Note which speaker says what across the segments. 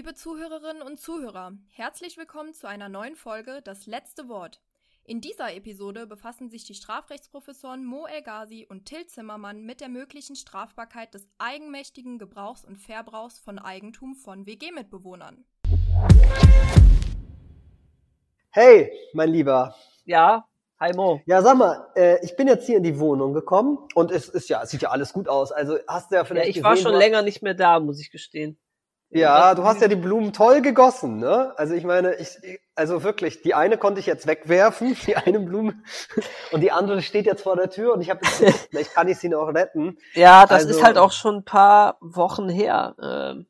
Speaker 1: Liebe Zuhörerinnen und Zuhörer, herzlich willkommen zu einer neuen Folge Das letzte Wort. In dieser Episode befassen sich die Strafrechtsprofessoren Mo El Ghazi und Till Zimmermann mit der möglichen Strafbarkeit des eigenmächtigen Gebrauchs und Verbrauchs von Eigentum von WG-Mitbewohnern.
Speaker 2: Hey, mein Lieber.
Speaker 3: Ja, hi Mo.
Speaker 2: Ja, sag mal, äh, ich bin jetzt hier in die Wohnung gekommen und es ist ja, es sieht ja alles gut aus. Also hast du ja vielleicht
Speaker 3: Ja, ich
Speaker 2: gesehen,
Speaker 3: war schon länger nicht mehr da, muss ich gestehen.
Speaker 2: Ja, du hast ja die Blumen toll gegossen, ne? Also ich meine, ich, also wirklich, die eine konnte ich jetzt wegwerfen, die eine Blume, und die andere steht jetzt vor der Tür und ich habe, vielleicht kann ich sie noch retten.
Speaker 3: Ja, das
Speaker 2: Also-
Speaker 3: ist halt auch schon ein paar Wochen her. Ähm,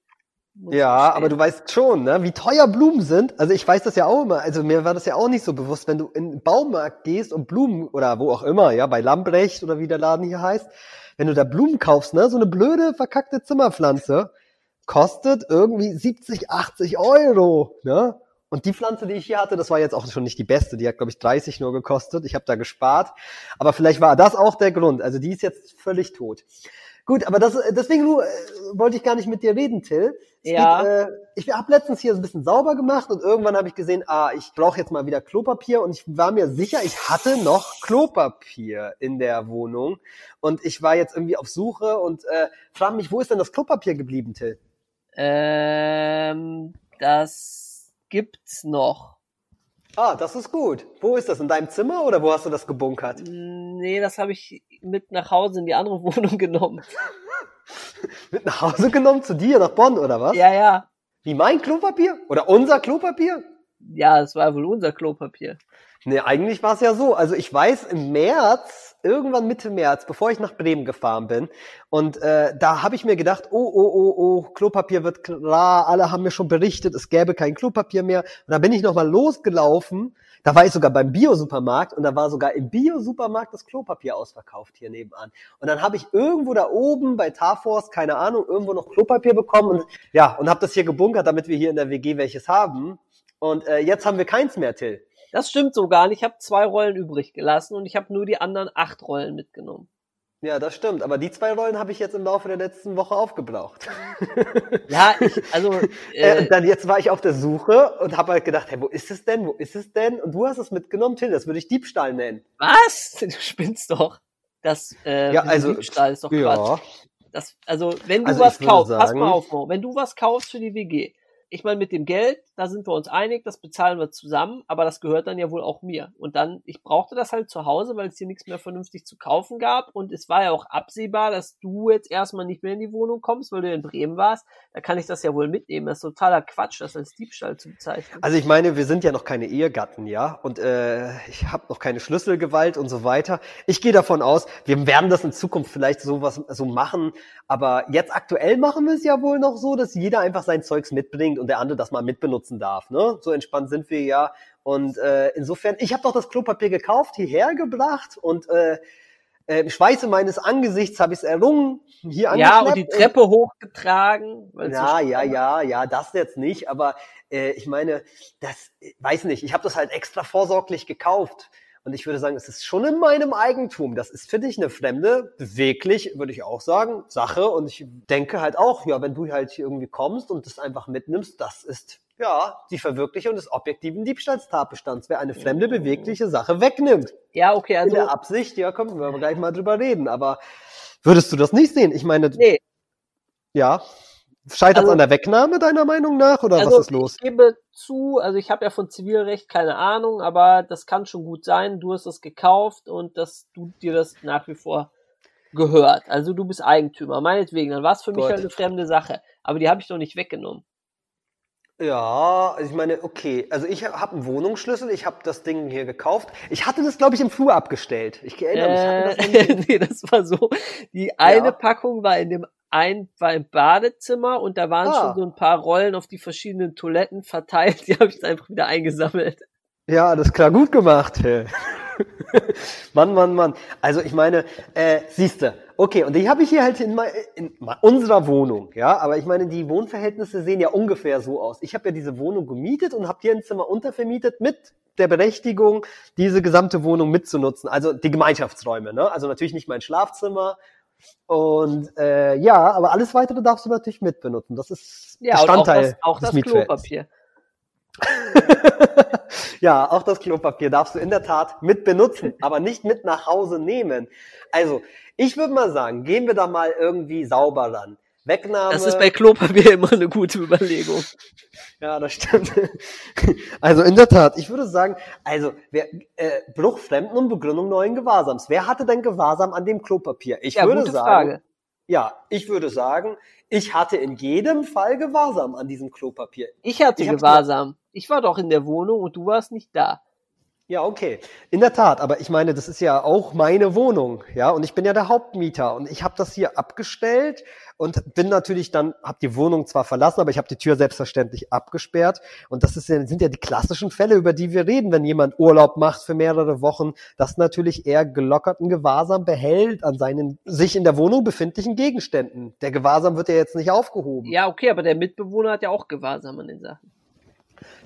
Speaker 2: Ja, aber du weißt schon, ne, wie teuer Blumen sind. Also ich weiß das ja auch immer. Also mir war das ja auch nicht so bewusst, wenn du in den Baumarkt gehst und Blumen oder wo auch immer, ja, bei Lambrecht oder wie der Laden hier heißt, wenn du da Blumen kaufst, ne, so eine blöde verkackte Zimmerpflanze kostet irgendwie 70, 80 Euro, ne? Und die Pflanze, die ich hier hatte, das war jetzt auch schon nicht die beste. Die hat, glaube ich, 30 nur gekostet. Ich habe da gespart. Aber vielleicht war das auch der Grund. Also die ist jetzt völlig tot. Gut, aber das, deswegen äh, wollte ich gar nicht mit dir reden, Till. Es
Speaker 3: Ja.
Speaker 2: Geht, äh, ich habe letztens hier so ein bisschen sauber gemacht und irgendwann habe ich gesehen, ah, ich brauche jetzt mal wieder Klopapier und ich war mir sicher, ich hatte noch Klopapier in der Wohnung und ich war jetzt irgendwie auf Suche und äh, frage mich, wo ist denn das Klopapier geblieben, Till?
Speaker 3: Ähm, das gibt's noch.
Speaker 2: Ah, das ist gut. Wo ist das? In deinem Zimmer oder wo hast du das gebunkert?
Speaker 3: Nee, das habe ich mit nach Hause in die andere Wohnung genommen.
Speaker 2: Mit nach Hause genommen zu dir nach Bonn oder was?
Speaker 3: Ja, ja.
Speaker 2: Wie mein Klopapier? Oder unser Klopapier?
Speaker 3: Ja, das war wohl unser Klopapier.
Speaker 2: Nee, eigentlich war es ja so. Also ich weiß, im März, irgendwann Mitte März, bevor ich nach Bremen gefahren bin, und äh, da habe ich mir gedacht, oh, oh, oh, oh, Klopapier wird klar, alle haben mir schon berichtet, es gäbe kein Klopapier mehr. Und da bin ich nochmal losgelaufen, da war ich sogar beim Bio-Supermarkt und da war sogar im Bio-Supermarkt das Klopapier ausverkauft hier nebenan. Und dann habe ich irgendwo da oben bei Tarforce, keine Ahnung, irgendwo noch Klopapier bekommen und ja, und habe das hier gebunkert, damit wir hier in der WG welches haben. Und äh, jetzt haben wir keins mehr, Till.
Speaker 3: Das stimmt so gar nicht. Ich habe zwei Rollen übrig gelassen und ich habe nur die anderen acht Rollen mitgenommen.
Speaker 2: Ja, das stimmt. Aber die zwei Rollen habe ich jetzt im Laufe der letzten Woche aufgebraucht.
Speaker 3: Ja, ich, also
Speaker 2: Äh,
Speaker 3: äh,
Speaker 2: und dann jetzt war ich auf der Suche und habe halt gedacht, hey, wo ist es denn? Wo ist es denn? Und du hast es mitgenommen, Till. Das würde ich Diebstahl nennen.
Speaker 3: was? Du spinnst doch. Das äh,
Speaker 2: Ja, also,
Speaker 3: Diebstahl ist doch Quatsch. Das, also, wenn du
Speaker 2: Also
Speaker 3: was kaufst, pass
Speaker 2: sagen-
Speaker 3: mal auf, Mo, wenn du was kaufst für die WG, ich meine, mit dem Geld, da sind wir uns einig, das bezahlen wir zusammen, aber das gehört dann ja wohl auch mir. Und dann, ich brauchte das halt zu Hause, weil es hier nichts mehr vernünftig zu kaufen gab. Und es war ja auch absehbar, dass du jetzt erstmal nicht mehr in die Wohnung kommst, weil du in Bremen warst. Da kann ich das ja wohl mitnehmen. Das ist totaler Quatsch, das als Diebstahl zu bezeichnen.
Speaker 2: Also ich meine, wir sind ja noch keine Ehegatten, ja, und äh, ich habe noch keine Schlüsselgewalt und so weiter. Ich gehe davon aus, wir werden das in Zukunft vielleicht sowas so machen, aber jetzt aktuell machen wir es ja wohl noch so, dass jeder einfach sein Zeugs mitbringt und der andere das mal mitbenutzen darf, ne? So entspannt sind wir ja. Und äh, insofern, ich habe doch das Klopapier gekauft, hierher gebracht und äh, äh, im Schweiße meines Angesichts habe ich es errungen, hier
Speaker 3: ja, und die Treppe hochgetragen. weil's so
Speaker 2: ja, ja, ja, ja, das jetzt nicht, aber äh, ich meine, das äh, weiß nicht, ich habe das halt extra vorsorglich gekauft. Und ich würde sagen, es ist schon in meinem Eigentum. Das ist für dich eine fremde, beweglich, würde ich auch sagen, Sache. Und ich denke halt auch, ja, wenn du halt hier irgendwie kommst und das einfach mitnimmst, das ist ja die Verwirklichung des objektiven Diebstahlstatbestands, wer eine fremde, bewegliche Sache wegnimmt.
Speaker 3: Ja, okay,
Speaker 2: In
Speaker 3: also,
Speaker 2: der Absicht, ja, können wir gleich mal drüber reden. Aber würdest du das nicht sehen? Ich meine,
Speaker 3: nee,
Speaker 2: ja. Scheitert
Speaker 3: Also-
Speaker 2: an der Wegnahme deiner Meinung nach oder
Speaker 3: also
Speaker 2: was ist los?
Speaker 3: ich gebe zu, also ich habe ja von Zivilrecht keine Ahnung, aber das kann schon gut sein. Du hast es gekauft und dass du dir das nach wie vor gehört. Also du bist Eigentümer, meinetwegen. Dann war es für mich halt eine fremde Sache. Aber die habe ich doch nicht weggenommen.
Speaker 2: Ja, also ich meine, okay, also ich habe einen Wohnungsschlüssel, ich habe das Ding hier gekauft. Ich hatte das, glaube ich, im Flur abgestellt. Ich erinnere mich. das
Speaker 3: Äh,
Speaker 2: irgendwie-
Speaker 3: nee, das war so. Die eine
Speaker 2: Ja.
Speaker 3: Packung war in dem ein war im Badezimmer und da waren
Speaker 2: Ah.
Speaker 3: schon so ein paar Rollen auf die verschiedenen Toiletten verteilt. Die habe ich einfach wieder eingesammelt.
Speaker 2: Ja, alles klar, gut gemacht. Hey. Mann, Mann, Mann. Also ich meine, äh, siehste, okay, und die habe ich hier halt in, mei- in unserer Wohnung, ja, aber ich meine, die Wohnverhältnisse sehen ja ungefähr so aus. Ich habe ja diese Wohnung gemietet und habe hier ein Zimmer untervermietet mit der Berechtigung, diese gesamte Wohnung mitzunutzen, also die Gemeinschaftsräume, ne? Also natürlich nicht mein Schlafzimmer, Und äh, ja, aber alles weitere darfst du natürlich mitbenutzen. Das ist
Speaker 3: Ja, und auch
Speaker 2: Bestandteil
Speaker 3: das, auch
Speaker 2: des
Speaker 3: das. Klopapier.
Speaker 2: ja, auch das Klopapier darfst du in der Tat mit benutzen, aber nicht mit nach Hause nehmen. Also, ich würde mal sagen, gehen wir da mal irgendwie sauber ran. Wegnahme.
Speaker 3: Das ist bei Klopapier immer eine gute Überlegung.
Speaker 2: ja, das stimmt. Also in der Tat, ich würde sagen, also wer, äh, Bruch Fremden und Begründung neuen Gewahrsams. Wer hatte denn Gewahrsam an dem Klopapier? Ich
Speaker 3: Ja,
Speaker 2: würde sagen,
Speaker 3: Frage.
Speaker 2: ja, ich würde sagen, ich hatte in jedem Fall Gewahrsam an diesem Klopapier.
Speaker 3: Ich hatte
Speaker 2: Ich
Speaker 3: Gewahrsam. Ich war doch in der Wohnung und du warst nicht da.
Speaker 2: Ja, okay. In der Tat, aber ich meine, das ist ja auch meine Wohnung, ja, und ich bin ja der Hauptmieter und ich habe das hier abgestellt und bin natürlich dann, habe die Wohnung zwar verlassen, aber ich habe die Tür selbstverständlich abgesperrt und das ist sind ja die klassischen Fälle, über die wir reden, wenn jemand Urlaub macht für mehrere Wochen, das natürlich eher gelockerten Gewahrsam behält an seinen sich in der Wohnung befindlichen Gegenständen. Der Gewahrsam wird ja jetzt nicht aufgehoben.
Speaker 3: Ja, okay, aber der Mitbewohner hat ja auch Gewahrsam an den Sachen.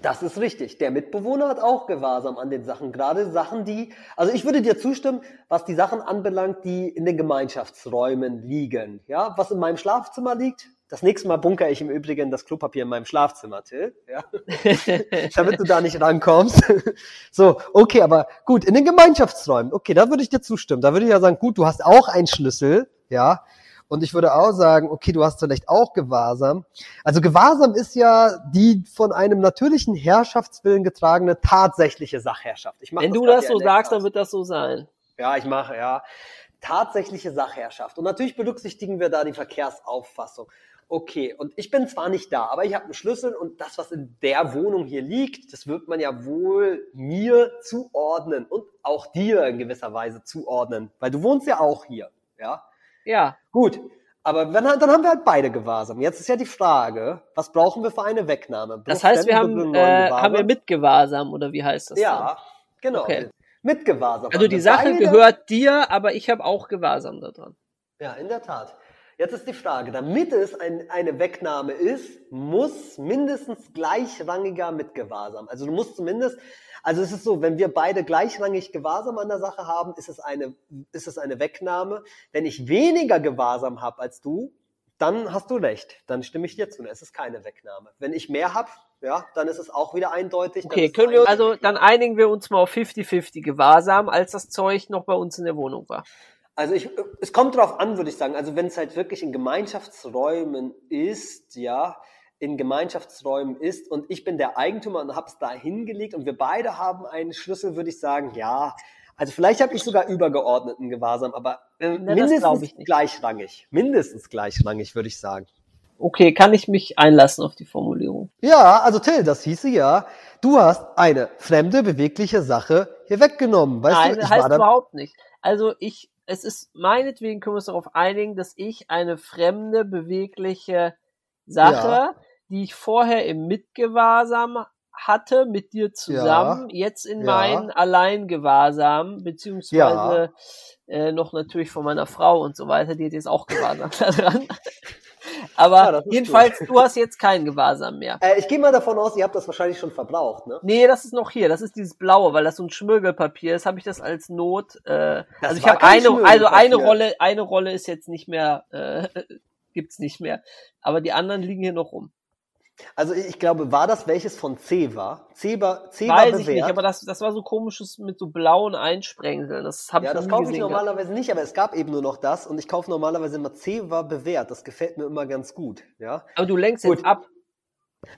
Speaker 2: Das ist richtig. Der Mitbewohner hat auch Gewahrsam an den Sachen. Gerade Sachen, die, also ich würde dir zustimmen, was die Sachen anbelangt, die in den Gemeinschaftsräumen liegen. Ja, was in meinem Schlafzimmer liegt. Das nächste Mal bunkere ich im Übrigen das Klopapier in meinem Schlafzimmer, Till. Ja. damit du da nicht rankommst. So, okay, aber gut, in den Gemeinschaftsräumen, okay, da würde ich dir zustimmen. Da würde ich ja sagen, gut, du hast auch einen Schlüssel, ja. Und ich würde auch sagen, okay, du hast vielleicht auch Gewahrsam. Also Gewahrsam ist ja die von einem natürlichen Herrschaftswillen getragene tatsächliche Sachherrschaft. Ich
Speaker 3: Wenn du
Speaker 2: grad
Speaker 3: das so sagst, dann wird das so sein.
Speaker 2: Ja, ich mache, ja. Tatsächliche Sachherrschaft. Und natürlich berücksichtigen wir da die Verkehrsauffassung. Okay, und ich bin zwar nicht da, aber ich habe einen Schlüssel und das, was in der Wohnung hier liegt, das wird man ja wohl mir zuordnen und auch dir in gewisser Weise zuordnen, weil du wohnst ja auch hier, ja.
Speaker 3: Ja,
Speaker 2: Gut, aber wenn, dann haben wir halt beide Gewahrsam. Jetzt ist ja die Frage, was brauchen wir für eine Wegnahme?
Speaker 3: das heißt, wir haben, äh, haben wir Mitgewahrsam oder wie heißt das?
Speaker 2: Ja, genau.
Speaker 3: Okay.
Speaker 2: Mit Gewahrsam.
Speaker 3: Dann? Also die
Speaker 2: wir
Speaker 3: Sache
Speaker 2: beide.
Speaker 3: gehört dir, aber ich habe auch Gewahrsam da dran.
Speaker 2: Ja, in der Tat. Jetzt ist die Frage, damit es ein, eine Wegnahme ist, muss mindestens gleichrangiger Mitgewahrsam. Also du musst zumindest, also es ist so, wenn wir beide gleichrangig Gewahrsam an der Sache haben, ist es eine, ist es eine Wegnahme. Wenn ich weniger Gewahrsam habe als du, dann hast du recht. Dann stimme ich dir zu. Es ist keine Wegnahme. Wenn ich mehr habe, ja, dann ist es auch wieder eindeutig.
Speaker 3: Okay, können wir, also dann einigen wir uns mal auf 50-50 Gewahrsam, als das Zeug noch bei uns in der Wohnung war.
Speaker 2: Also ich, es kommt drauf an, würde ich sagen. Also wenn es halt wirklich in Gemeinschaftsräumen ist, ja, in Gemeinschaftsräumen ist und ich bin der Eigentümer und habe es da hingelegt und wir beide haben einen Schlüssel, würde ich sagen, ja. Also vielleicht habe ich sogar übergeordneten Gewahrsam, aber äh,
Speaker 3: Na,
Speaker 2: mindestens gleichrangig. Mindestens gleichrangig, würde ich sagen.
Speaker 3: Okay, kann ich mich einlassen auf die Formulierung?
Speaker 2: Ja, also Till, das hieße ja, du hast eine fremde, bewegliche Sache hier weggenommen. Weißt
Speaker 3: Nein,
Speaker 2: du,
Speaker 3: das
Speaker 2: ich
Speaker 3: heißt überhaupt nicht. Also ich, es ist meinetwegen können wir uns darauf einigen, dass ich eine fremde, bewegliche Sache,
Speaker 2: Ja.
Speaker 3: die ich vorher im Mitgewahrsam hatte, mit dir zusammen, jetzt in
Speaker 2: Ja.
Speaker 3: meinen Alleingewahrsam, beziehungsweise äh, noch natürlich von meiner Frau und so weiter, die hat jetzt auch Gewahrsam daran. Aber
Speaker 2: Ja,
Speaker 3: jedenfalls, du hast jetzt kein Gewahrsam mehr.
Speaker 2: äh, ich gehe mal davon aus, ihr habt das wahrscheinlich schon verbraucht, ne?
Speaker 3: Nee, das ist noch hier. Das ist dieses blaue, weil das so ein Schmirgelpapier ist. Habe ich das als Not. Äh,
Speaker 2: Das
Speaker 3: also ich habe eine, also eine. Rolle, eine Rolle ist jetzt nicht mehr, äh, gibt's nicht mehr. Aber die anderen liegen hier noch rum.
Speaker 2: Also ich glaube, war das welches von C war? C war, C war
Speaker 3: Weiß
Speaker 2: bewährt.
Speaker 3: ich nicht, aber das, das war so komisches mit so blauen Einsprengseln. Das habe
Speaker 2: ja,
Speaker 3: ich noch
Speaker 2: das kaufe ich
Speaker 3: gesehen. gehabt.
Speaker 2: normalerweise nicht, aber es gab eben nur noch das und ich kaufe normalerweise immer C war bewährt. Das gefällt mir immer ganz gut, ja.
Speaker 3: Aber du lenkst
Speaker 2: Gut.
Speaker 3: jetzt ab.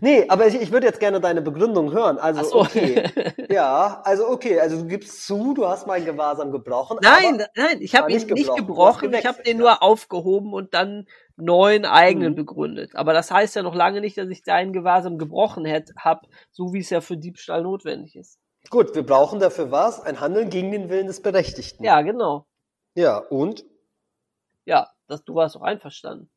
Speaker 2: Nee, aber ich, ich würde jetzt gerne deine Begründung hören. Also
Speaker 3: so.
Speaker 2: okay. Ja, also okay, also du gibst zu, du hast mein Gewahrsam gebrochen.
Speaker 3: Nein, nein, ich
Speaker 2: war
Speaker 3: habe ihn
Speaker 2: nicht gebrochen,
Speaker 3: gebrochen. Ich habe den
Speaker 2: ja.
Speaker 3: nur aufgehoben und dann neuen eigenen
Speaker 2: Mhm.
Speaker 3: begründet. Aber das heißt ja noch lange nicht, dass ich deinen Gewahrsam gebrochen hätte, hab, so wie es ja für Diebstahl notwendig ist.
Speaker 2: gut, wir brauchen dafür was? Ein Handeln gegen den Willen des Berechtigten.
Speaker 3: Ja, genau.
Speaker 2: Ja, und
Speaker 3: Ja, das, du warst auch einverstanden.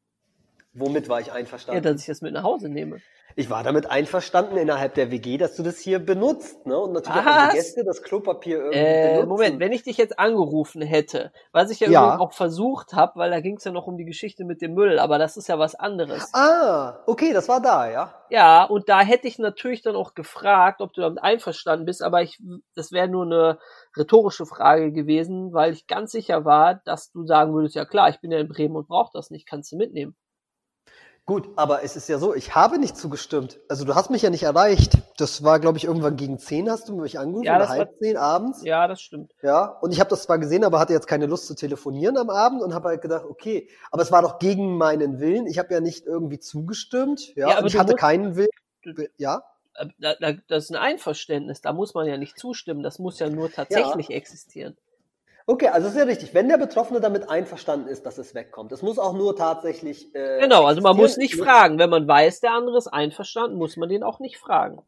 Speaker 2: Womit war ich
Speaker 3: Ja,
Speaker 2: einverstanden?
Speaker 3: dass ich das mit nach Hause nehme.
Speaker 2: ich war damit einverstanden innerhalb der WG, dass du das hier benutzt, ne? Und natürlich auch
Speaker 3: Was?
Speaker 2: unsere Gäste das Klopapier irgendwie
Speaker 3: Äh,
Speaker 2: benutzen.
Speaker 3: Moment, wenn ich dich jetzt angerufen hätte, was ich ja,
Speaker 2: Ja.
Speaker 3: auch versucht habe, weil da ging es ja noch um die Geschichte mit dem Müll, aber das ist ja was anderes.
Speaker 2: Ah, okay, das war da, ja.
Speaker 3: Ja, und da hätte ich natürlich dann auch gefragt, ob du damit einverstanden bist, aber ich, das wäre nur eine rhetorische Frage gewesen, weil ich ganz sicher war, dass du sagen würdest, ja klar, ich bin ja in Bremen und brauche das nicht, kannst du mitnehmen.
Speaker 2: Gut, aber es ist ja so, ich habe nicht zugestimmt. Also du hast mich ja nicht erreicht. Das war, glaube ich, irgendwann gegen 10 hast du mich angerufen
Speaker 3: Ja,
Speaker 2: oder halb 10 abends.
Speaker 3: Ja, das stimmt.
Speaker 2: Ja, und ich habe das zwar gesehen, aber hatte jetzt keine Lust zu telefonieren am Abend und habe halt gedacht, okay, aber es war doch gegen meinen Willen. Ich habe ja nicht irgendwie zugestimmt. Ja,
Speaker 3: Ja, aber
Speaker 2: ich hatte
Speaker 3: musst-
Speaker 2: keinen Willen.
Speaker 3: du-
Speaker 2: Ja,
Speaker 3: Äh, Da, da, das ist ein Einverständnis, da muss man ja nicht zustimmen, das muss ja nur tatsächlich existieren.
Speaker 2: Okay, also ist ja richtig. Wenn der Betroffene damit einverstanden ist, dass es wegkommt, es muss auch nur tatsächlich. Äh,
Speaker 3: Genau, also man muss nicht fragen. Wenn man weiß, der andere ist einverstanden, muss man den auch nicht fragen.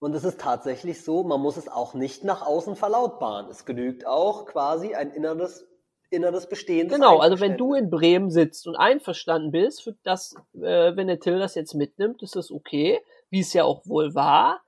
Speaker 2: Und es ist tatsächlich so, man muss es auch nicht nach außen verlautbaren. Es genügt auch quasi ein inneres, inneres Bestehendes.
Speaker 3: Genau, also wenn du in Bremen sitzt und einverstanden bist, für das, äh, wenn der Till das jetzt mitnimmt, ist das okay, wie es ja auch wohl war,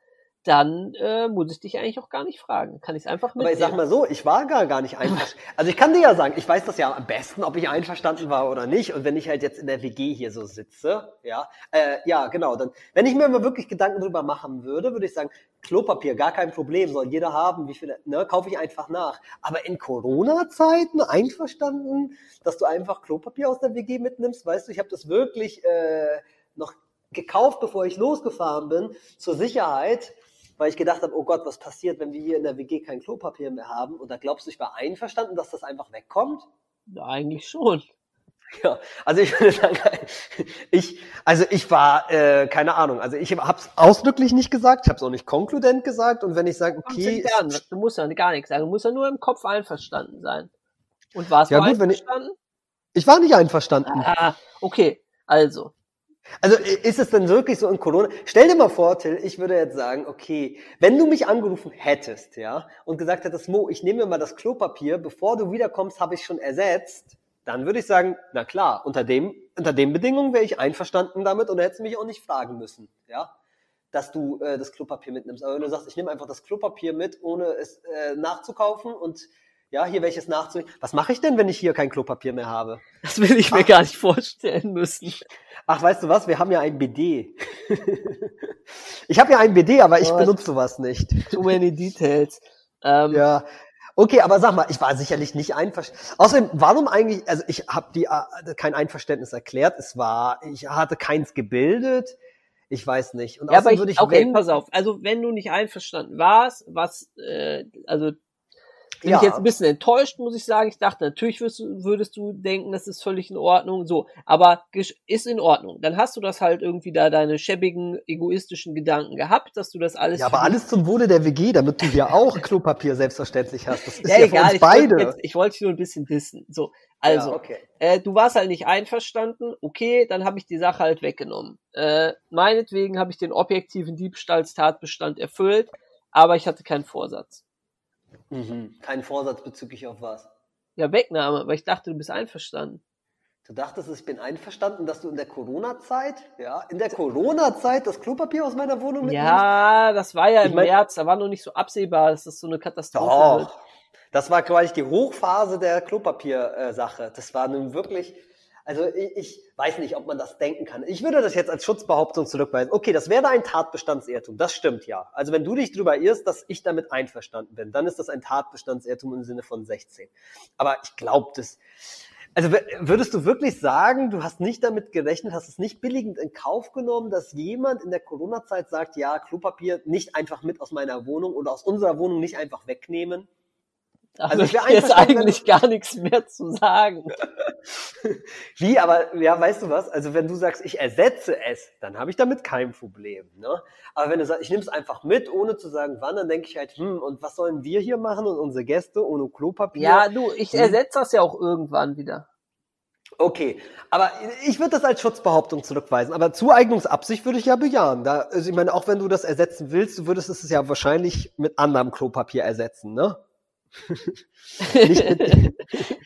Speaker 3: dann äh, muss ich dich eigentlich auch gar nicht fragen. Kann ich es einfach
Speaker 2: Aber
Speaker 3: mitnehmen.
Speaker 2: ich sag mal so, ich war gar, gar nicht einverstanden. Also ich kann dir ja sagen, ich weiß das ja am besten, ob ich einverstanden war oder nicht. Und wenn ich halt jetzt in der WG hier so sitze, ja, äh, ja, genau, dann, wenn ich mir mal wirklich Gedanken drüber machen würde, würde ich sagen, Klopapier, gar kein Problem, soll jeder haben, wie viele, ne, kaufe ich einfach nach. Aber in Corona-Zeiten einverstanden, dass du einfach Klopapier aus der WG mitnimmst, weißt du, ich habe das wirklich äh, noch gekauft, bevor ich losgefahren bin, zur Sicherheit, weil ich gedacht habe, oh Gott, was passiert, wenn wir hier in der WG kein Klopapier mehr haben? Und da glaubst du, ich war einverstanden, dass das einfach wegkommt?
Speaker 3: ja, eigentlich schon.
Speaker 2: Ja, also ich würde sagen, ich, also ich war, äh, keine Ahnung, also ich habe es ausdrücklich nicht gesagt, ich habe es auch nicht konkludent gesagt und wenn ich sage, okay,
Speaker 3: an? Du musst ja gar nichts sagen, du musst ja nur im Kopf einverstanden sein. Und warst
Speaker 2: Ja,
Speaker 3: du
Speaker 2: gut, wenn ich-
Speaker 3: einverstanden?
Speaker 2: ich war nicht einverstanden.
Speaker 3: Ah, okay, also.
Speaker 2: Also ist es denn wirklich so in Corona? Stell dir mal vor, Till, ich würde jetzt sagen, okay, wenn du mich angerufen hättest, ja, und gesagt hättest, Mo, ich nehme mir mal das Klopapier, bevor du wiederkommst, habe ich schon ersetzt, dann würde ich sagen, na klar, unter dem, unter den Bedingungen wäre ich einverstanden damit und hättest mich auch nicht fragen müssen, ja, dass du äh, das Klopapier mitnimmst. Aber wenn du sagst, ich nehme einfach das Klopapier mit, ohne es äh, nachzukaufen und ja, hier welches nachzunehmen. Was mache ich denn, wenn ich hier kein Klopapier mehr habe?
Speaker 3: Das will ich mir
Speaker 2: Ach.
Speaker 3: gar nicht vorstellen müssen.
Speaker 2: Ach, weißt du was? Wir haben ja ein BD. ich habe ja ein BD, aber ich
Speaker 3: Oh,
Speaker 2: benutze sowas nicht.
Speaker 3: Too many details. Ähm,
Speaker 2: Ja. Okay, aber sag mal, ich war sicherlich nicht einverstanden. Außerdem, warum eigentlich, also ich habe die äh, kein Einverständnis erklärt, es war, ich hatte keins gebildet, ich weiß nicht. Und
Speaker 3: Ja, aber ich,
Speaker 2: würde ich,
Speaker 3: okay, pass auf. Also wenn du nicht einverstanden warst, was, äh, also bin
Speaker 2: Ja.
Speaker 3: ich jetzt ein bisschen enttäuscht, muss ich sagen. Ich dachte, natürlich würdest du, würdest du denken, das ist völlig in Ordnung. So, aber ist in Ordnung. Dann hast du das halt irgendwie da deine schäbigen, egoistischen Gedanken gehabt, dass du das alles.
Speaker 2: ja, aber alles zum Wohle der WG, damit du ja auch Klopapier selbstverständlich hast. Das ist
Speaker 3: Ja,
Speaker 2: ja,
Speaker 3: egal.
Speaker 2: für uns
Speaker 3: Ich wollte,
Speaker 2: beide.
Speaker 3: jetzt, ich wollte dich nur ein bisschen wissen. So, also
Speaker 2: ja, okay.
Speaker 3: äh, du warst halt nicht einverstanden, okay, dann habe ich die Sache halt weggenommen. Äh, meinetwegen habe ich den objektiven Diebstahlstatbestand erfüllt, aber ich hatte keinen Vorsatz.
Speaker 2: Mhm. Kein Vorsatz bezüglich auf was.
Speaker 3: Ja, Wegnahme, weil ich dachte, du bist einverstanden.
Speaker 2: Du dachtest, ich bin einverstanden, dass du in der Corona-Zeit, ja, in der Corona-Zeit das Klopapier aus meiner Wohnung mitnimmst?
Speaker 3: Ja, das war ja
Speaker 2: Ich
Speaker 3: im
Speaker 2: mein-
Speaker 3: März, da war noch nicht so absehbar, dass das so eine Katastrophe wird.
Speaker 2: Doch. Das war quasi die Hochphase der Klopapier-Sache. Das war nun wirklich, also ich, ich weiß nicht, ob man das denken kann. Ich würde das jetzt als Schutzbehauptung zurückweisen. Okay, das wäre ein Tatbestandsirrtum. Das stimmt ja. Also wenn du dich drüber irrst, dass ich damit einverstanden bin, dann ist das ein Tatbestandsirrtum im Sinne von 16. Aber ich glaube das. Also würdest du wirklich sagen, du hast nicht damit gerechnet, hast es nicht billigend in Kauf genommen, dass jemand in der Corona-Zeit sagt, ja, Klopapier nicht einfach mit aus meiner Wohnung oder aus unserer Wohnung nicht einfach wegnehmen?
Speaker 3: Da
Speaker 2: Also ich
Speaker 3: möchte
Speaker 2: wär
Speaker 3: ich jetzt eigentlich gar nichts mehr zu sagen.
Speaker 2: Wie, aber ja, weißt du was? Also wenn du sagst, ich ersetze es, dann habe ich damit kein Problem. Ne? Aber wenn du sagst, ich nehme es einfach mit, ohne zu sagen, wann, dann denke ich halt, hm, und was sollen wir hier machen und unsere Gäste ohne Klopapier?
Speaker 3: Ja, du, ich
Speaker 2: Hm.
Speaker 3: ersetze das ja auch irgendwann wieder.
Speaker 2: Okay, aber ich würde das als Schutzbehauptung zurückweisen. Aber Zueignungsabsicht würde ich ja bejahen. Da, also ich meine, auch wenn du das ersetzen willst, du würdest es ja wahrscheinlich mit anderem Klopapier ersetzen, ne?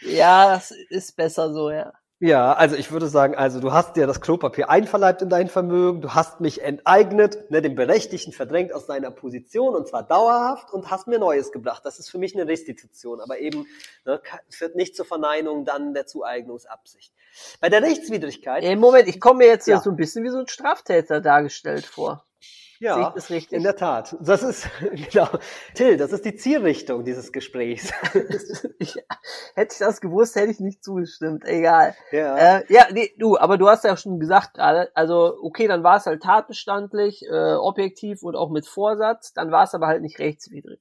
Speaker 3: Ja, das ist besser so, ja.
Speaker 2: Ja, also ich würde sagen, also du hast dir das Klopapier einverleibt in dein Vermögen, du hast mich enteignet, ne, den Berechtigten verdrängt aus seiner Position und zwar dauerhaft und hast mir Neues gebracht. Das ist für mich eine Restitution, aber eben ne, führt nicht zur Verneinung dann der Zueignungsabsicht. Bei der Rechtswidrigkeit.
Speaker 3: Ey, Moment, ich komme mir jetzt ja. so ein bisschen wie so ein Straftäter dargestellt vor.
Speaker 2: Ja, das richtig? in der Tat. Das ist, genau. Till, das ist die Zielrichtung dieses Gesprächs.
Speaker 3: ich, hätte ich das gewusst, hätte ich nicht zugestimmt. Egal. Ja, äh, ja nee, du, aber du hast ja schon gesagt gerade, also okay, dann war es halt tatbestandlich, äh, objektiv und auch mit Vorsatz, dann war es aber halt nicht rechtswidrig.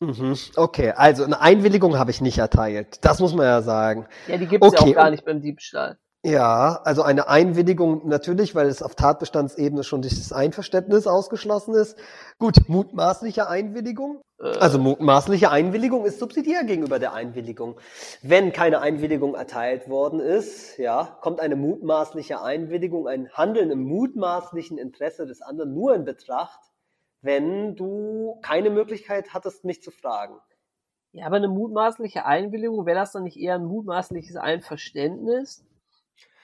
Speaker 2: Mhm. Okay, also eine Einwilligung habe ich nicht erteilt. Das muss man ja sagen.
Speaker 3: Ja, die gibt es okay. ja auch gar nicht beim Diebstahl.
Speaker 2: Ja, also eine Einwilligung natürlich, weil es auf Tatbestandsebene schon durch das Einverständnis ausgeschlossen ist. Gut, mutmaßliche Einwilligung. Äh. Also mutmaßliche Einwilligung ist subsidiär gegenüber der Einwilligung. Wenn keine Einwilligung erteilt worden ist, ja, kommt eine mutmaßliche Einwilligung, ein Handeln im mutmaßlichen Interesse des anderen nur in Betracht, wenn du keine Möglichkeit hattest, mich zu fragen.
Speaker 3: Ja, aber eine mutmaßliche Einwilligung, wäre das dann nicht eher ein mutmaßliches Einverständnis?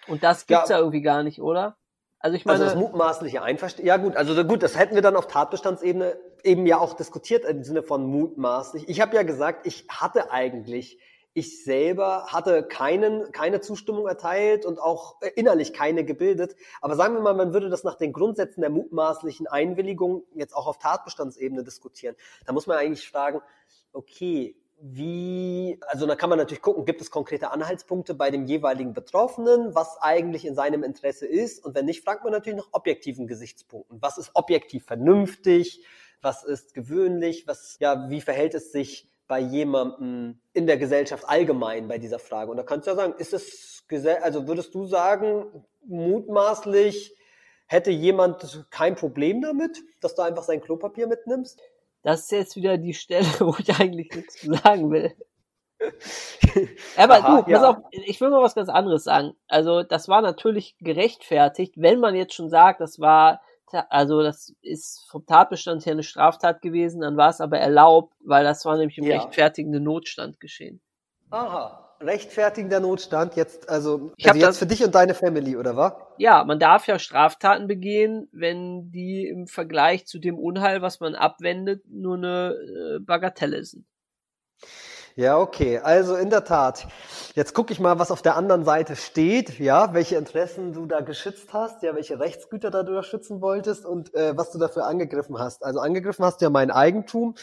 Speaker 3: Und das gibt's ja, ja irgendwie gar nicht, oder?
Speaker 2: Also ich meine. Also das mutmaßliche Einverständnis. Ja gut, also gut, das hätten wir dann auf Tatbestandsebene eben ja auch diskutiert im Sinne von mutmaßlich. Ich habe ja gesagt, ich hatte eigentlich, ich selber hatte keinen, keine Zustimmung erteilt und auch äh, innerlich keine gebildet. Aber sagen wir mal, man würde das nach den Grundsätzen der mutmaßlichen Einwilligung jetzt auch auf Tatbestandsebene diskutieren. Da muss man eigentlich fragen, okay, wie, also da kann man natürlich gucken, gibt es konkrete Anhaltspunkte bei dem jeweiligen Betroffenen, was eigentlich in seinem Interesse ist. Und wenn nicht, fragt man natürlich nach objektiven Gesichtspunkten. Was ist objektiv vernünftig? Was ist gewöhnlich? Was, ja, wie verhält es sich bei jemandem in der Gesellschaft allgemein bei dieser Frage? Und da kannst du ja sagen, ist es, also würdest du sagen, mutmaßlich hätte jemand kein Problem damit, dass du einfach sein Klopapier mitnimmst?
Speaker 3: Das ist jetzt wieder die Stelle, wo ich eigentlich nichts zu sagen will. Aber Aha, du, pass ja. auf, ich will mal was ganz anderes sagen. Also, das war natürlich gerechtfertigt, wenn man jetzt schon sagt, das war, also, das ist vom Tatbestand her eine Straftat gewesen, dann war es aber erlaubt, weil das war nämlich im ja. rechtfertigenden Notstand geschehen.
Speaker 2: Aha rechtfertigender Notstand jetzt, also, ich also jetzt das, für dich und deine Family, oder was?
Speaker 3: Ja, man darf ja Straftaten begehen, wenn die im Vergleich zu dem Unheil, was man abwendet, nur eine äh, Bagatelle sind.
Speaker 2: Ja, okay. Also in der Tat. Jetzt gucke ich mal, was auf der anderen Seite steht, ja, welche Interessen du da geschützt hast, ja, welche Rechtsgüter da du schützen wolltest und äh, was du dafür angegriffen hast. Also angegriffen hast du ja mein Eigentum.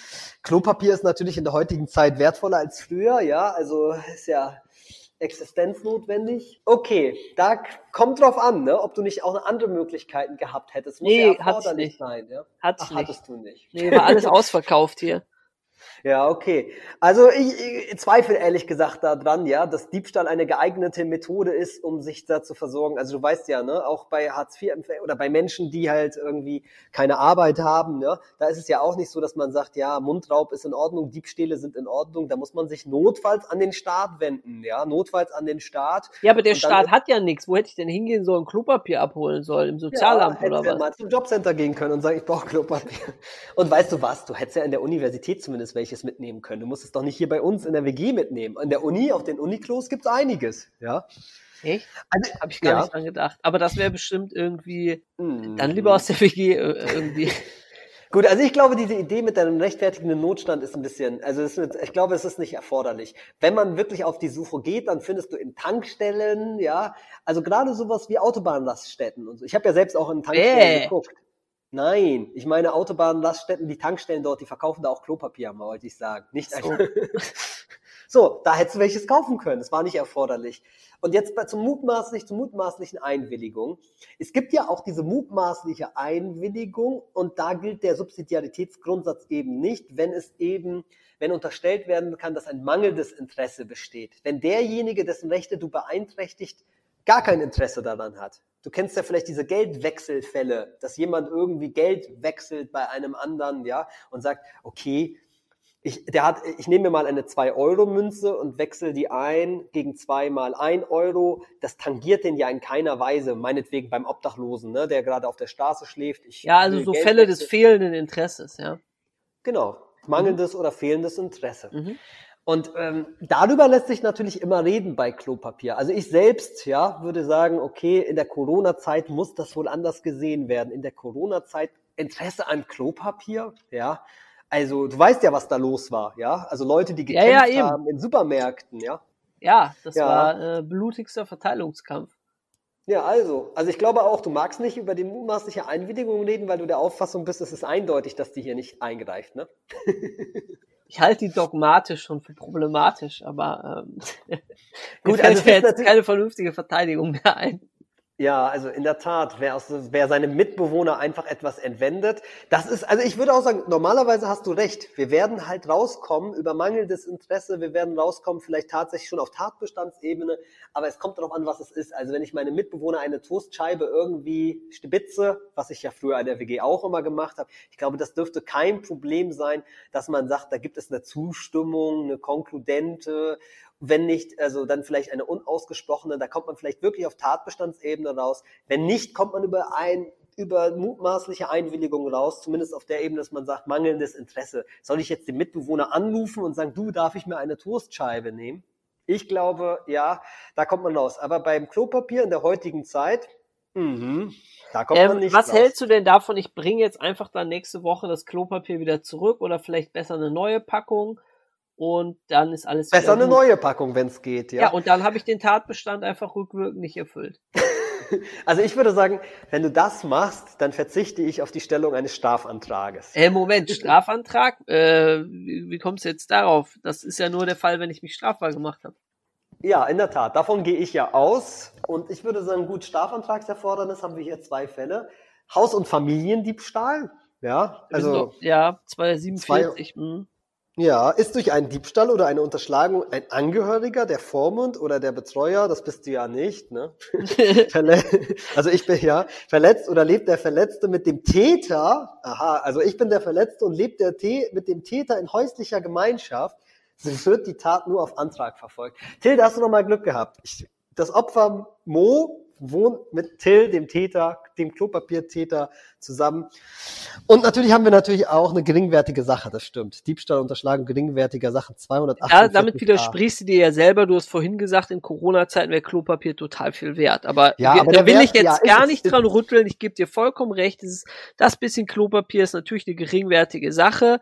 Speaker 2: Klopapier ist natürlich in der heutigen Zeit wertvoller als früher, ja, also ist ja existenznotwendig. Okay, da kommt drauf an, ne, ob du nicht auch andere Möglichkeiten gehabt hättest.
Speaker 3: Muss nee, ja hat's nicht. sein, ja? Hat's Ach, nicht. hattest du nicht. Nee, war alles ausverkauft hier.
Speaker 2: Ja, okay. Also ich, ich zweifle ehrlich gesagt daran, ja, dass Diebstahl eine geeignete Methode ist, um sich da zu versorgen. Also du weißt ja, ne, auch bei Hartz IV oder bei Menschen, die halt irgendwie keine Arbeit haben, ne, da ist es ja auch nicht so, dass man sagt, ja, Mundraub ist in Ordnung, Diebstähle sind in Ordnung. Da muss man sich notfalls an den Staat wenden, ja, notfalls an den Staat.
Speaker 3: Ja, aber der Staat hat ja nichts. Wo hätte ich denn hingehen sollen, Klopapier abholen sollen im Sozialamt ja, oder was?
Speaker 2: mal zum Jobcenter gehen können und sagen, ich brauche Klopapier. Und weißt du was? Du hättest ja in der Universität zumindest welche welches mitnehmen können. Du musst es doch nicht hier bei uns in der WG mitnehmen. An der Uni, auf den Uniklos gibt es einiges, ja.
Speaker 3: Echt? Also, Habe ich gar ja. nicht dran gedacht. Aber das wäre bestimmt irgendwie mm. dann lieber aus der WG äh, irgendwie.
Speaker 2: Gut, also ich glaube, diese Idee mit einem rechtfertigenden Notstand ist ein bisschen, also ist, ich glaube, es ist nicht erforderlich. Wenn man wirklich auf die Suche geht, dann findest du in Tankstellen, ja, also gerade sowas wie Autobahnlaststätten und so. Ich habe ja selbst auch in Tankstellen äh. geguckt. Nein, ich meine Autobahnlaststätten, die Tankstellen dort, die verkaufen da auch Klopapier, wollte ich sagen. Nicht so. so, da hättest du welches kaufen können. Das war nicht erforderlich. Und jetzt zum mutmaßlich, zur mutmaßlichen Einwilligung. Es gibt ja auch diese mutmaßliche Einwilligung und da gilt der Subsidiaritätsgrundsatz eben nicht, wenn es eben, wenn unterstellt werden kann, dass ein mangelndes Interesse besteht. Wenn derjenige, dessen Rechte du beeinträchtigt, gar kein Interesse daran hat. Du kennst ja vielleicht diese Geldwechselfälle, dass jemand irgendwie Geld wechselt bei einem anderen, ja, und sagt, okay, ich, der hat, ich nehme mir mal eine 2-Euro-Münze und wechsle die ein gegen zweimal 1 Euro. Das tangiert den ja in keiner Weise, meinetwegen beim Obdachlosen, ne, der gerade auf der Straße schläft.
Speaker 3: Ich ja, also so Geld Fälle wechseln. des fehlenden Interesses, ja.
Speaker 2: Genau, mangelndes mhm. oder fehlendes Interesse. Mhm. Und ähm, darüber lässt sich natürlich immer reden bei Klopapier. Also ich selbst, ja, würde sagen, okay, in der Corona-Zeit muss das wohl anders gesehen werden. In der Corona-Zeit Interesse an Klopapier, ja. Also du weißt ja, was da los war, ja. Also Leute, die gekämpft
Speaker 3: Ja, ja,
Speaker 2: haben in Supermärkten, ja.
Speaker 3: Ja, das
Speaker 2: Ja.
Speaker 3: war äh, blutigster Verteilungskampf.
Speaker 2: Ja, also, also ich glaube auch, du magst nicht über die mutmaßliche Einwilligung reden, weil du der Auffassung bist, es ist eindeutig, dass die hier nicht eingreift, ne?
Speaker 3: Ich halte die dogmatisch schon für problematisch, aber ähm,
Speaker 2: Gut, also ist
Speaker 3: jetzt keine vernünftige Verteidigung mehr ein.
Speaker 2: Ja, also in der Tat, wer, aus, wer seinem Mitbewohner einfach etwas entwendet, das ist, also ich würde auch sagen, normalerweise hast du recht. Wir werden halt rauskommen über mangelndes Interesse, wir werden rauskommen vielleicht tatsächlich schon auf Tatbestandsebene, aber es kommt darauf an, was es ist. Also wenn ich meinem Mitbewohner eine Toastscheibe irgendwie stibitze, was ich ja früher in der WG auch immer gemacht habe, ich glaube, das dürfte kein Problem sein, dass man sagt, da gibt es eine Zustimmung, eine konkludente wenn nicht, also dann vielleicht eine unausgesprochene, da kommt man vielleicht wirklich auf Tatbestandsebene raus. Wenn nicht, kommt man über ein über mutmaßliche Einwilligung raus, zumindest auf der Ebene, dass man sagt, mangelndes Interesse. Soll ich jetzt den Mitbewohner anrufen und sagen, du, darf ich mir eine Toastscheibe nehmen? Ich glaube, ja, da kommt man raus. Aber beim Klopapier in der heutigen Zeit, mhm, da kommt man
Speaker 3: Ähm,
Speaker 2: nicht
Speaker 3: was
Speaker 2: raus.
Speaker 3: hältst du denn davon? Ich bringe jetzt einfach dann nächste Woche das Klopapier wieder zurück oder vielleicht besser eine neue Packung und dann ist alles
Speaker 2: Besser eine
Speaker 3: gut.
Speaker 2: neue Packung, wenn es geht,
Speaker 3: Ja, und dann habe ich den Tatbestand einfach rückwirkend nicht erfüllt.
Speaker 2: Also ich würde sagen, wenn du das machst, dann verzichte ich auf die Stellung eines Strafantrages.
Speaker 3: Äh, Moment, Strafantrag? Äh, wie, wie kommst du jetzt darauf? Das ist ja nur der Fall, wenn ich mich strafbar gemacht habe.
Speaker 2: Ja, in der Tat. Davon gehe ich ja aus. Und ich würde sagen, gut, Strafantragserfordernis haben wir hier zwei Fälle. Haus- und Familiendiebstahl. Ja, also,
Speaker 3: doch- ja, 247. hm.
Speaker 2: Ja, ist durch einen Diebstahl oder eine Unterschlagung ein Angehöriger, der Vormund oder der Betreuer, das bist du ja nicht, ne? Also ich bin ja verletzt oder lebt der Verletzte mit dem Täter, aha, also ich bin der Verletzte und lebt der T mit dem Täter in häuslicher Gemeinschaft, so wird die Tat nur auf Antrag verfolgt. Till, da hast du noch mal Glück gehabt. Ich, das Opfer Mo wohnt mit Till, dem Täter, dem Klopapiertäter zusammen. Und natürlich haben wir natürlich auch eine geringwertige Sache, das stimmt. Diebstahl, Unterschlagung geringwertiger Sachen, 248.
Speaker 3: Ja, damit widersprichst du dir ja selber. Du hast vorhin gesagt, in Corona-Zeiten wäre Klopapier total viel wert. Aber,
Speaker 2: Ja,
Speaker 3: wir-
Speaker 2: aber
Speaker 3: da will
Speaker 2: Wert-
Speaker 3: ich jetzt
Speaker 2: ja,
Speaker 3: gar nicht dran rütteln. Ich gebe dir vollkommen recht. Das, ist, das bisschen Klopapier ist natürlich eine geringwertige Sache.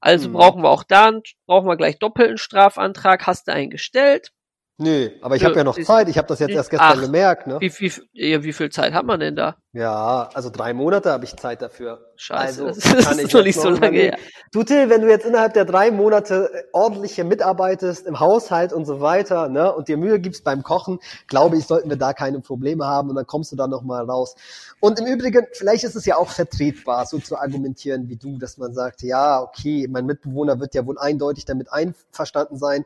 Speaker 3: Also
Speaker 2: Mhm.
Speaker 3: brauchen wir auch da, brauchen wir gleich doppelten Strafantrag. Hast du einen gestellt?
Speaker 2: Nö, aber ich habe ja noch
Speaker 3: ist-
Speaker 2: Zeit. Ich habe das jetzt erst gestern
Speaker 3: Ach.
Speaker 2: gemerkt, ne?
Speaker 3: Wie, wie, ja, wie viel Zeit hat man denn da?
Speaker 2: Ja, also drei Monate habe ich Zeit dafür.
Speaker 3: Scheiße,
Speaker 2: also
Speaker 3: das ist
Speaker 2: kann
Speaker 3: noch
Speaker 2: ich
Speaker 3: nicht
Speaker 2: jetzt
Speaker 3: so
Speaker 2: noch
Speaker 3: lange her.
Speaker 2: Du Till, wenn du jetzt innerhalb der drei Monate äh, ordentlich hier mitarbeitest im Haushalt und so weiter, ne, und dir Mühe gibst beim Kochen, glaube ich, sollten wir da keine Probleme haben und dann kommst du da noch mal raus. Und im Übrigen, vielleicht ist es ja auch vertretbar, so zu argumentieren wie du, dass man sagt, ja, okay, mein Mitbewohner wird ja wohl eindeutig damit einverstanden sein.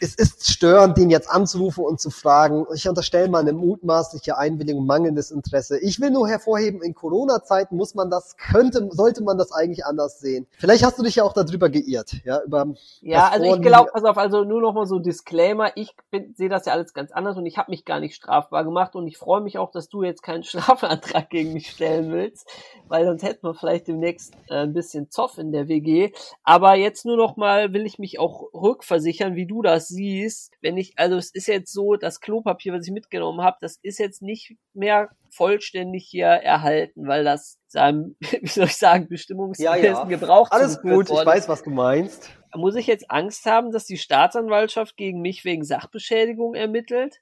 Speaker 2: Es ist störend, den jetzt anzurufen und zu fragen. Ich unterstelle mal eine mutmaßliche Einwilligung, mangelndes Interesse. Ich will nur hervorheben, in Corona-Zeiten muss man das, könnte, sollte man das eigentlich anders sehen. Vielleicht hast du dich ja auch darüber geirrt, ja, über
Speaker 3: Ja, also ich glaube, pass auf, also nur noch mal so Disclaimer, ich sehe das ja alles ganz anders und ich habe mich gar nicht strafbar gemacht und ich freue mich auch, dass du jetzt keinen Strafantrag gegen mich stellen willst, weil sonst hätten wir vielleicht demnächst äh, ein bisschen Zoff in der WG. Aber jetzt nur noch mal will ich mich auch rückversichern, wie du das siehst. Wenn ich, also es ist jetzt so, das Klopapier, was ich mitgenommen habe, das ist jetzt nicht mehr vollständig hier erhalten, weil das seinem, wie soll ich sagen, bestimmungsgemäßen
Speaker 2: Ja, ja.
Speaker 3: Gebrauch
Speaker 2: Alles gut, ich
Speaker 3: worden
Speaker 2: weiß, was du meinst.
Speaker 3: muss ich jetzt Angst haben, dass die Staatsanwaltschaft gegen mich wegen Sachbeschädigung ermittelt?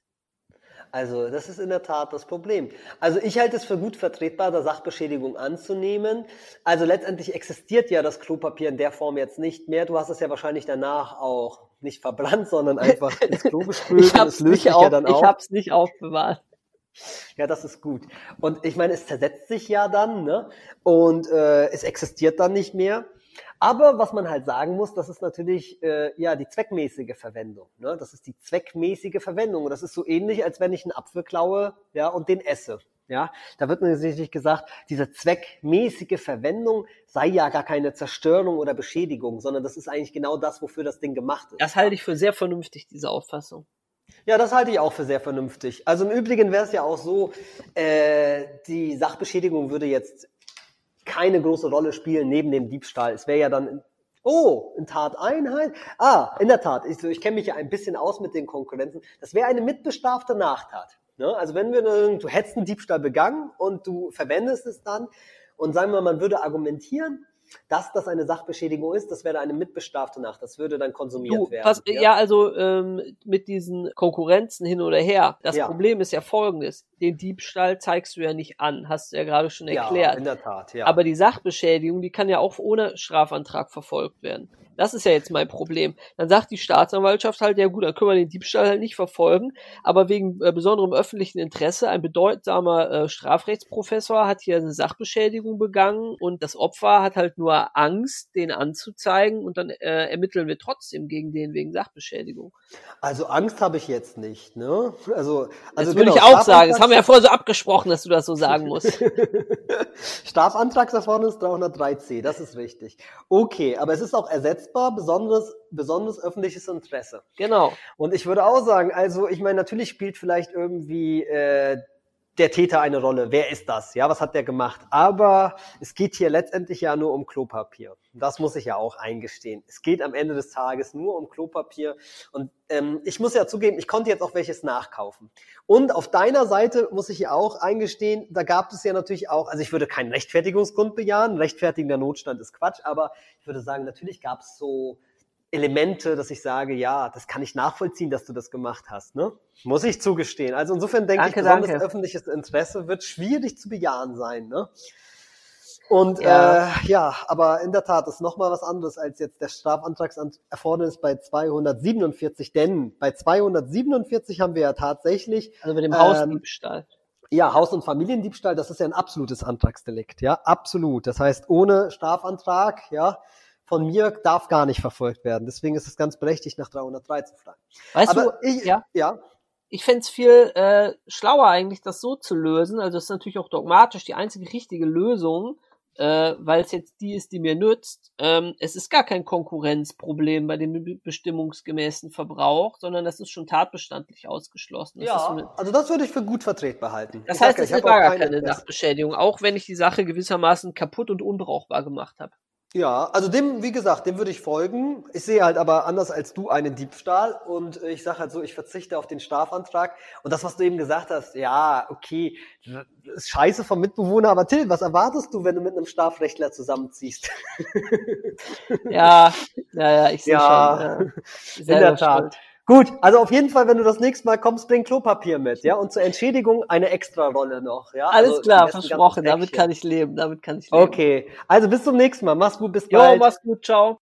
Speaker 2: Also, das ist in der Tat das Problem. Also, ich halte es für gut vertretbar, da Sachbeschädigung anzunehmen. Also, letztendlich existiert ja das Klopapier in der Form jetzt nicht mehr. Du hast es ja wahrscheinlich danach auch nicht verbrannt, sondern einfach ins Klo gespült.
Speaker 3: Ich hab's
Speaker 2: es
Speaker 3: nicht, auf,
Speaker 2: ja
Speaker 3: ich hab's nicht aufbewahrt.
Speaker 2: Ja, das ist gut. Und ich meine, es zersetzt sich ja dann, ne? Und äh, es existiert dann nicht mehr. Aber was man halt sagen muss, das ist natürlich äh, ja die zweckmäßige Verwendung. Ne? Das ist die zweckmäßige Verwendung. Und das ist so ähnlich, als wenn ich einen Apfel klaue ja, und den esse. Ja, da wird natürlich gesagt, diese zweckmäßige Verwendung sei ja gar keine Zerstörung oder Beschädigung, sondern das ist eigentlich genau das, wofür das Ding gemacht ist.
Speaker 3: Das halte ich für sehr vernünftig, diese Auffassung.
Speaker 2: Ja, das halte ich auch für sehr vernünftig. Also im Übrigen wäre es ja auch so, äh, die Sachbeschädigung würde jetzt keine große Rolle spielen neben dem Diebstahl. Es wäre ja dann Oh, in Tateinheit? Ah, in der Tat. Ich, ich kenne mich ja ein bisschen aus mit den Konkurrenzen. Das wäre eine mitbestrafte Nachtat. Ne? Also wenn wir, du hättest einen Diebstahl begangen und du verwendest es dann und sagen wir, man würde argumentieren, dass das eine Sachbeschädigung ist, das wäre eine mitbestrafte Nacht. Das würde dann konsumiert
Speaker 3: Du,
Speaker 2: werden.
Speaker 3: pass, ja. also ähm, mit diesen Konkurrenzen hin oder her. Das
Speaker 2: Ja.
Speaker 3: Problem ist ja folgendes. Den Diebstahl zeigst du ja nicht an, hast du ja gerade schon
Speaker 2: ja,
Speaker 3: erklärt.
Speaker 2: in der Tat, ja.
Speaker 3: Aber die Sachbeschädigung, die kann ja auch ohne Strafantrag verfolgt werden. Das ist ja jetzt mein Problem. Dann sagt die Staatsanwaltschaft halt, ja gut, dann können wir den Diebstahl halt nicht verfolgen, aber wegen äh, besonderem öffentlichen Interesse, ein bedeutsamer äh, Strafrechtsprofessor hat hier eine Sachbeschädigung begangen und das Opfer hat halt nur Angst, den anzuzeigen und dann äh, ermitteln wir trotzdem gegen den wegen Sachbeschädigung.
Speaker 2: also Angst habe ich jetzt nicht, ne? Also, also
Speaker 3: das würde ich auch sagen. Das haben wir ja vorher so abgesprochen, dass du das so sagen musst.
Speaker 2: Strafantragserfordernis 303c, das ist richtig. Okay, aber es ist auch ersetzbar, besonderes, besonderes öffentliches Interesse.
Speaker 3: genau.
Speaker 2: Und ich würde auch sagen, also ich meine, natürlich spielt vielleicht irgendwie äh, der Täter eine Rolle. Wer ist das? Ja, was hat der gemacht? Aber es geht hier letztendlich ja nur um Klopapier. Das muss ich ja auch eingestehen. Es geht am Ende des Tages nur um Klopapier. Und ähm, ich muss ja zugeben, ich konnte jetzt auch welches nachkaufen. Und auf deiner Seite muss ich ja auch eingestehen, da gab es ja natürlich auch, also ich würde keinen Rechtfertigungsgrund bejahen. Rechtfertigender Notstand ist Quatsch, aber ich würde sagen, natürlich gab es so Elemente, dass ich sage, ja, das kann ich nachvollziehen, dass du das gemacht hast, ne? Muss ich zugestehen. Also insofern denke
Speaker 3: Danke,
Speaker 2: ich, besonders
Speaker 3: danke.
Speaker 2: öffentliches Interesse wird schwierig zu bejahen sein, ne? Und
Speaker 3: Ja.
Speaker 2: äh, ja, aber in der Tat ist nochmal was anderes als jetzt der Strafantragserfordernis bei 247, denn bei 247 haben wir ja tatsächlich
Speaker 3: Also mit dem
Speaker 2: Ähm,
Speaker 3: Hausdiebstahl.
Speaker 2: ja, Haus- und Familiendiebstahl, das ist ja ein absolutes Antragsdelikt, ja, absolut. Das heißt, ohne Strafantrag, ja, von mir darf gar nicht verfolgt werden. Deswegen ist es ganz berechtigt, nach 303 zu fragen.
Speaker 3: Weißt
Speaker 2: Aber
Speaker 3: du,
Speaker 2: ich,
Speaker 3: ja?
Speaker 2: ja,
Speaker 3: ich fände es viel äh, schlauer eigentlich, das so zu lösen. Also das ist natürlich auch dogmatisch die einzige richtige Lösung, äh, weil es jetzt die ist, die mir nützt. Ähm, es ist gar kein Konkurrenzproblem bei dem be- bestimmungsgemäßen Verbrauch, sondern das ist schon tatbestandlich ausgeschlossen. Das,
Speaker 2: ja, also das würde ich für gut vertretbar halten.
Speaker 3: das
Speaker 2: Ich
Speaker 3: heißt, es
Speaker 2: auch
Speaker 3: gar
Speaker 2: keine.
Speaker 3: Sachbeschädigung, auch wenn ich die Sache gewissermaßen kaputt und unbrauchbar gemacht habe.
Speaker 2: Ja, also dem, wie gesagt, dem würde ich folgen. Ich sehe halt aber anders als du einen Diebstahl und ich sage halt so, ich verzichte auf den Strafantrag. Und das, was du eben gesagt hast, ja, okay, ist scheiße vom Mitbewohner, aber Till, was erwartest du, wenn du mit einem Strafrechtler zusammenziehst?
Speaker 3: Ja, ja, ja, ich sehe
Speaker 2: Ja,
Speaker 3: schon. Ja.
Speaker 2: In der Tat.
Speaker 3: schuld.
Speaker 2: Gut, also auf jeden Fall, wenn du das nächste Mal kommst, bring Klopapier mit, ja, und zur Entschädigung eine Extra-Rolle noch, ja.
Speaker 3: Alles
Speaker 2: Also
Speaker 3: klar, versprochen. Damit kann ich leben. Damit kann ich leben.
Speaker 2: Okay, also bis zum nächsten Mal. Mach's gut, bis
Speaker 3: Jo,
Speaker 2: bald.
Speaker 3: mach's gut, ciao.